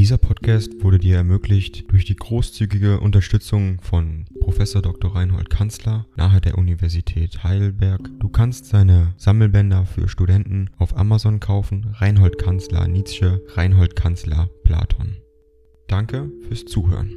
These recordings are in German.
Dieser Podcast wurde dir ermöglicht durch die großzügige Unterstützung von Professor Dr. Reinhold Kanzler nahe der Universität Heidelberg. Du kannst seine Sammelbänder für Studenten auf Amazon kaufen. Reinhold Kanzler Nietzsche, Reinhold Kanzler Platon. Danke fürs Zuhören.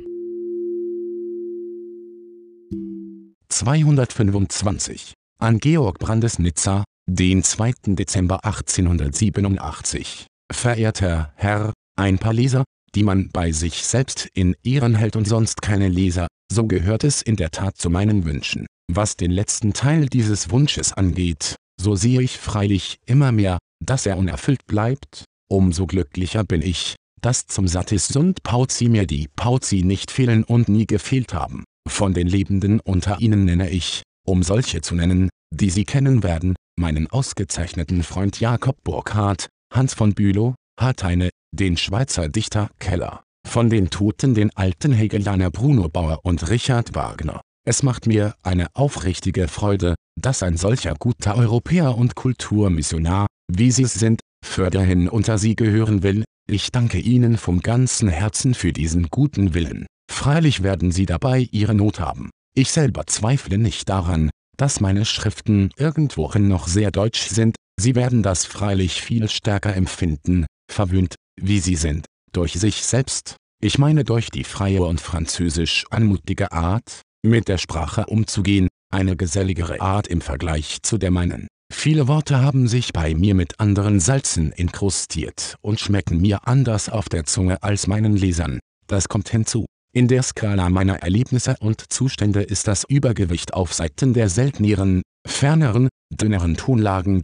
225 an Georg Brandes Nizza, den 2. Dezember 1887. Verehrter Herr, ein paar Leser, die man bei sich selbst in Ehren hält und sonst keine Leser, so gehört es in der Tat zu meinen Wünschen. Was den letzten Teil dieses Wunsches angeht, so sehe ich freilich immer mehr, dass er unerfüllt bleibt, umso glücklicher bin ich, dass zum Satisund Pauzi mir die Pauzi nicht fehlen und nie gefehlt haben. Von den Lebenden unter ihnen nenne ich, um solche zu nennen, die Sie kennen werden, meinen ausgezeichneten Freund Jakob Burckhardt, Hans von Bülow, Harteine, den Schweizer Dichter Keller, von den Toten den alten Hegelaner Bruno Bauer und Richard Wagner. Es macht mir eine aufrichtige Freude, dass ein solcher guter Europäer und Kulturmissionar, wie Sie es sind, förderhin unter Sie gehören will. Ich danke Ihnen vom ganzen Herzen für diesen guten Willen. Freilich werden Sie dabei Ihre Not haben. Ich selber zweifle nicht daran, dass meine Schriften irgendwohin noch sehr deutsch sind, Sie werden das freilich viel stärker empfinden, verwöhnt, wie sie sind, durch sich selbst, ich meine durch die freie und französisch anmutige Art, mit der Sprache umzugehen, eine geselligere Art im Vergleich zu der meinen. Viele Worte haben sich bei mir mit anderen Salzen inkrustiert und schmecken mir anders auf der Zunge als meinen Lesern. Das kommt hinzu. In der Skala meiner Erlebnisse und Zustände ist das Übergewicht auf Seiten der selteneren, ferneren, dünneren Tonlagen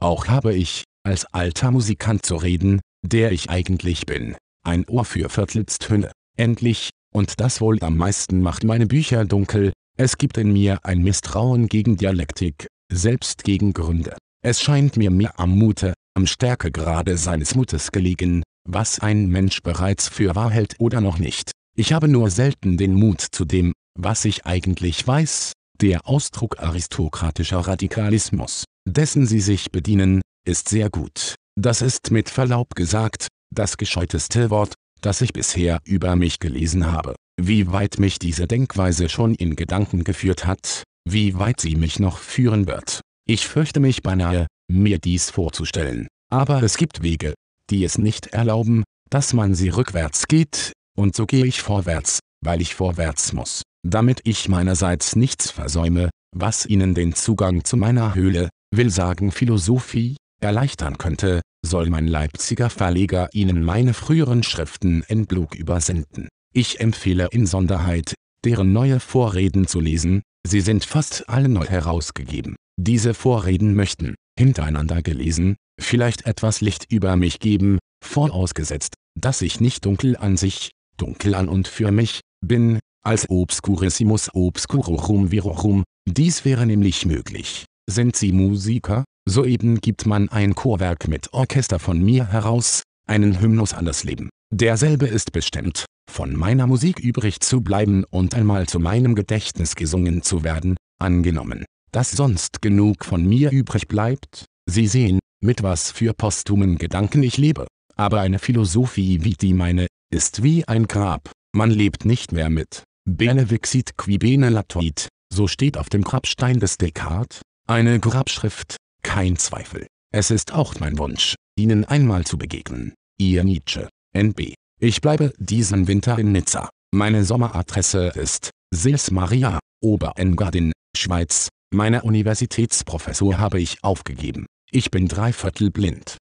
auch habe ich, als alter Musikant zu reden, der ich eigentlich bin, ein Ohr für Viertelstöne. Endlich, und das wohl am meisten macht meine Bücher dunkel, es gibt in mir ein Misstrauen gegen Dialektik, selbst gegen Gründe. Es scheint mir mehr am Mute, am Stärkegrade seines Mutes gelegen, was ein Mensch bereits für wahr hält oder noch nicht. Ich habe nur selten den Mut zu dem, was ich eigentlich weiß, der Ausdruck aristokratischer Radikalismus dessen sie sich bedienen, ist sehr gut. Das ist mit Verlaub gesagt, das gescheuteste Wort, das ich bisher über mich gelesen habe. Wie weit mich diese Denkweise schon in Gedanken geführt hat, wie weit sie mich noch führen wird. Ich fürchte mich beinahe, mir dies vorzustellen. Aber es gibt Wege, die es nicht erlauben, dass man sie rückwärts geht, und so gehe ich vorwärts, weil ich vorwärts muss, damit ich meinerseits nichts versäume, was Ihnen den Zugang zu meiner Höhle, will sagen Philosophie, erleichtern könnte, soll mein Leipziger Verleger Ihnen meine früheren Schriften in Blug übersenden. Ich empfehle insonderheit, deren neue Vorreden zu lesen, sie sind fast alle neu herausgegeben. Diese Vorreden möchten, hintereinander gelesen, vielleicht etwas Licht über mich geben, vorausgesetzt, dass ich nicht dunkel an sich, dunkel an und für mich, bin, als obscurissimus obscurorum virorum, dies wäre nämlich möglich. Sind Sie Musiker? Soeben gibt man ein Chorwerk mit Orchester von mir heraus, einen Hymnus an das Leben. Derselbe ist bestimmt, von meiner Musik übrig zu bleiben und einmal zu meinem Gedächtnis gesungen zu werden, angenommen, dass sonst genug von mir übrig bleibt. Sie sehen, mit was für posthumen Gedanken ich lebe. Aber eine Philosophie wie die meine, ist wie ein Grab, man lebt nicht mehr mit. Bene vixit qui bene latuit, so steht auf dem Grabstein des Descartes, eine Grabschrift, kein Zweifel. Es ist auch mein Wunsch, Ihnen einmal zu begegnen. Ihr Nietzsche, NB. Ich bleibe diesen Winter in Nizza. Meine Sommeradresse ist Sils Maria, Oberengadin, Schweiz. Meine Universitätsprofessur habe ich aufgegeben. Ich bin dreiviertel blind.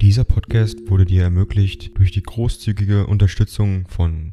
Dieser Podcast wurde dir ermöglicht durch die großzügige Unterstützung von